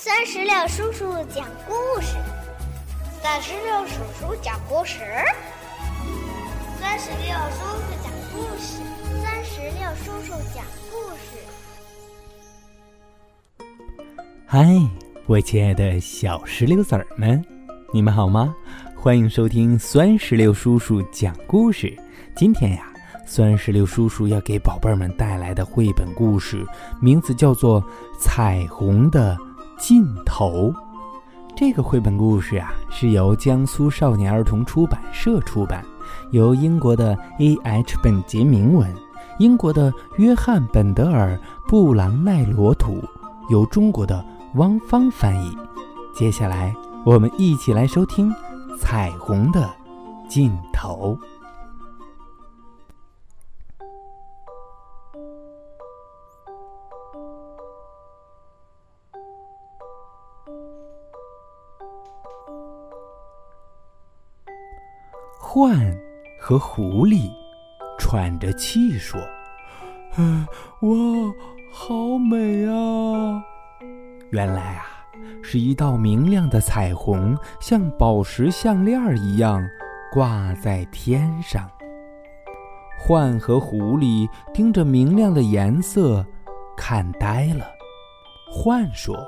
三十六叔叔讲故事，三十六叔叔讲故事，三十六叔叔讲故事，三十六叔叔讲故事。嗨，我亲爱的小石榴籽儿们，你们好吗？欢迎收听酸石榴叔叔讲故事。今天呀，酸石榴叔叔要给宝贝儿们带来的绘本故事，名字叫做《彩虹的尽头》。这个绘本故事啊，是由江苏少年儿童出版社出版，由英国的 A.H. 本杰明文，英国的约翰本德尔布朗奈罗图，由中国的汪芳翻译。接下来，我们一起来收听《彩虹的尽头》。獾和狐狸喘着气说：“哇，好美啊！原来啊，是一道明亮的彩虹，像宝石项链一样挂在天上。”獾和狐狸盯着明亮的颜色，看呆了。獾说：“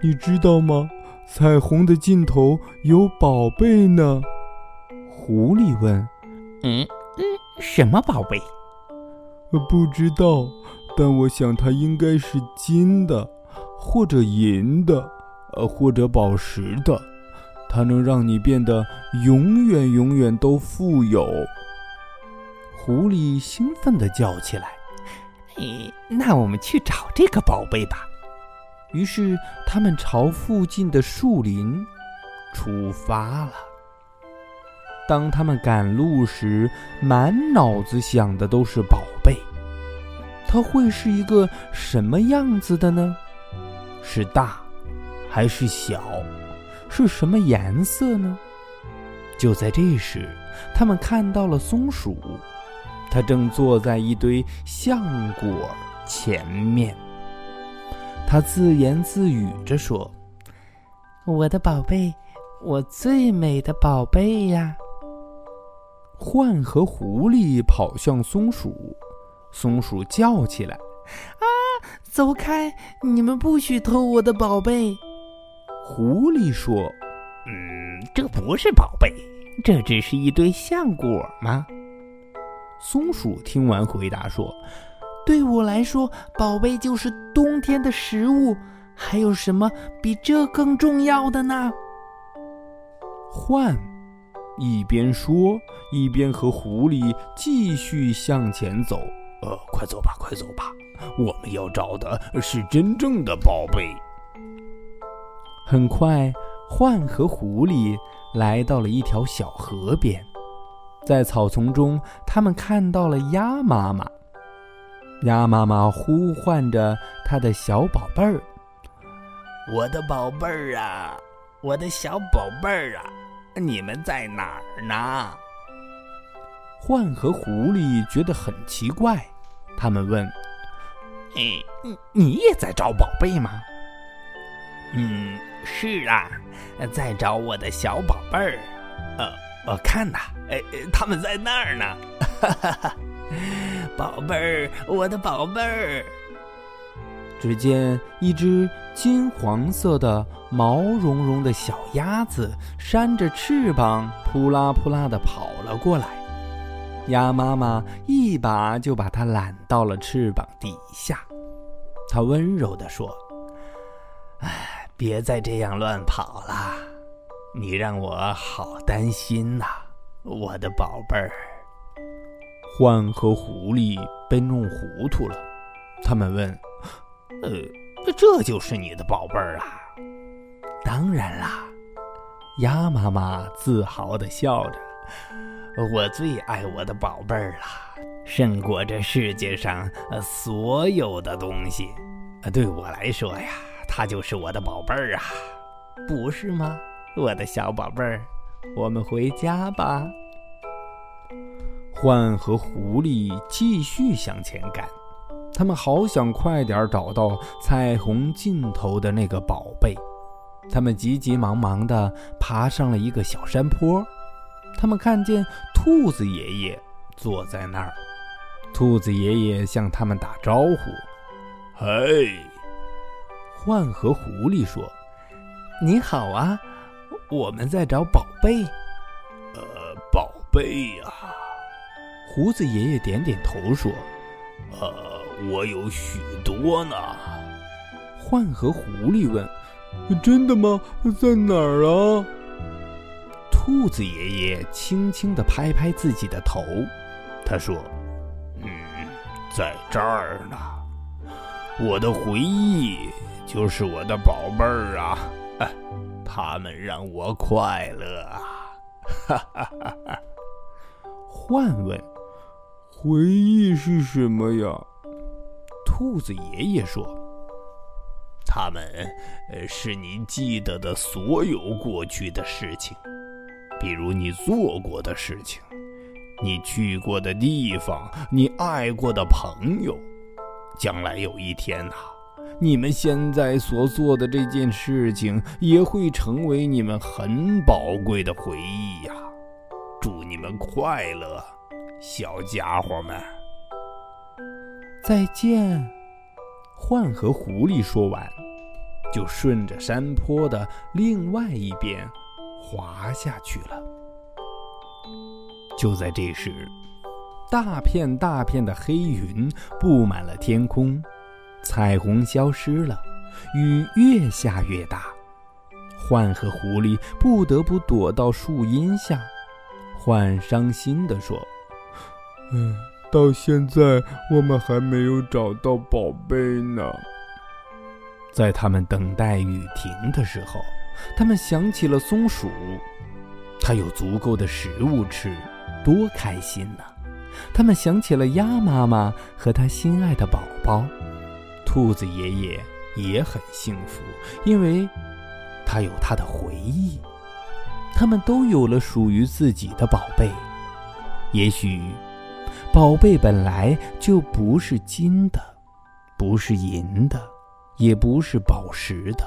你知道吗？彩虹的尽头有宝贝呢。”狐狸问：“嗯嗯，什么宝贝？”“不知道，但我想它应该是金的，或者银的，呃，或者宝石的。它能让你变得永远永远都富有。”狐狸兴奋地叫起来：“哎，那我们去找这个宝贝吧！”于是他们朝附近的树林出发了。当他们赶路时，满脑子想的都是宝贝。它会是一个什么样子的呢？是大，还是小？是什么颜色呢？就在这时，他们看到了松鼠，它正坐在一堆橡果前面。它自言自语着说：“我的宝贝，我最美的宝贝呀！”獾和狐狸跑向松鼠，松鼠叫起来：“啊，走开！你们不许偷我的宝贝！”狐狸说：“嗯，这不是宝贝，这只是一堆橡果吗？”松鼠听完回答说：“对我来说，宝贝就是冬天的食物。还有什么比这更重要的呢？”獾。一边说，一边和狐狸继续向前走。呃，快走吧，快走吧，我们要找的是真正的宝贝。很快，獾和狐狸来到了一条小河边，在草丛中，他们看到了鸭妈妈。鸭妈妈呼唤着它的小宝贝儿：“我的宝贝儿啊，我的小宝贝儿啊！”你们在哪儿呢？獾和狐狸觉得很奇怪，他们问：“哎，你也在找宝贝吗？”“嗯，是啊，在找我的小宝贝儿。呃，我看呐，哎，他们在那儿呢。哈哈哈，宝贝儿，我的宝贝儿。”只见一只金黄色的、毛茸茸的小鸭子扇着翅膀，扑啦扑啦地跑了过来。鸭妈妈一把就把它揽到了翅膀底下。它温柔地说：“哎，别再这样乱跑了，你让我好担心呐，我的宝贝儿。”獾和狐狸被弄糊涂了，他们问。呃，这就是你的宝贝儿啊！当然啦，鸭妈妈自豪地笑着。我最爱我的宝贝儿了，胜过这世界上所有的东西。对我来说呀，它就是我的宝贝儿啊，不是吗，我的小宝贝儿？我们回家吧。獾和狐狸继续向前赶。他们好想快点找到彩虹尽头的那个宝贝。他们急急忙忙地爬上了一个小山坡。他们看见兔子爷爷坐在那儿。兔子爷爷向他们打招呼：“嘿！”獾和狐狸说：“你好啊，我们在找宝贝。”“呃，宝贝呀。”胡子爷爷点点头说：“呃，我有许多呢。”獾和狐狸问：“真的吗？在哪儿啊？”兔子爷爷轻轻地拍拍自己的头，他说：“嗯，在这儿呢。我的回忆就是我的宝贝儿啊，他们让我快乐啊！”哈哈哈哈。獾问。回忆是什么呀？兔子爷爷说：“他们，呃，是你记得的所有过去的事情，比如你做过的事情，你去过的地方，你爱过的朋友。将来有一天呐，你们现在所做的这件事情也会成为你们很宝贵的回忆呀！祝你们快乐！”小家伙们，再见！獾和狐狸说完，就顺着山坡的另外一边滑下去了。就在这时，大片大片的黑云布满了天空，彩虹消失了，雨越下越大。獾和狐狸不得不躲到树荫下。獾伤心地说。嗯，到现在我们还没有找到宝贝呢。在他们等待雨停的时候，他们想起了松鼠，它有足够的食物吃，多开心呢！他们想起了鸭妈妈和它心爱的宝宝，兔子爷爷也很幸福，因为他有他的回忆。他们都有了属于自己的宝贝，也许。宝贝本来就不是金的，不是银的，也不是宝石的，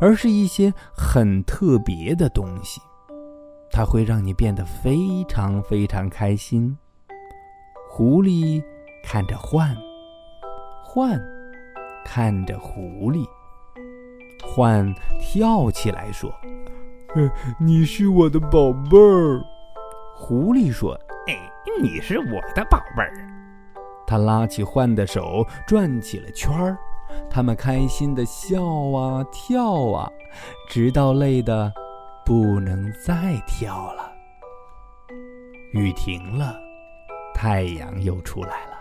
而是一些很特别的东西。它会让你变得非常非常开心。狐狸看着獾，獾看着狐狸，獾跳起来说：“你是我的宝贝儿。”狐狸说。你是我的宝贝儿，他拉起獾的手，转起了圈儿。他们开心的笑啊跳啊，直到累得不能再跳了。雨停了，太阳又出来了。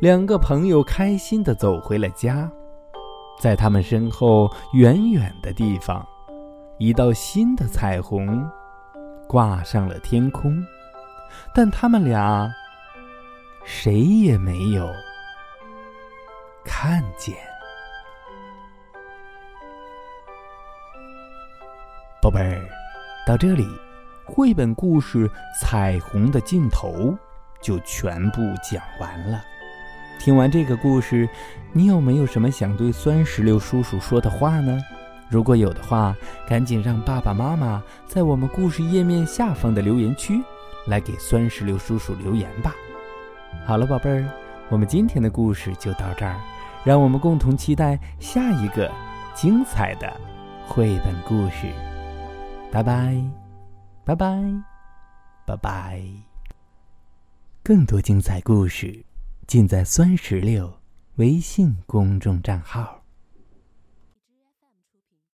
两个朋友开心的走回了家。在他们身后远远的地方，一道新的彩虹挂上了天空。但他们俩谁也没有看见。宝贝儿，到这里，绘本故事《彩虹的尽头》就全部讲完了。听完这个故事，你有没有什么想对酸石榴叔叔说的话呢？如果有的话，赶紧让爸爸妈妈在我们故事页面下方的留言区。来给酸石榴叔叔留言吧。好了，宝贝儿，我们今天的故事就到这儿，让我们共同期待下一个精彩的绘本故事。拜拜，拜拜，拜拜。更多精彩故事尽在酸石榴微信公众账号。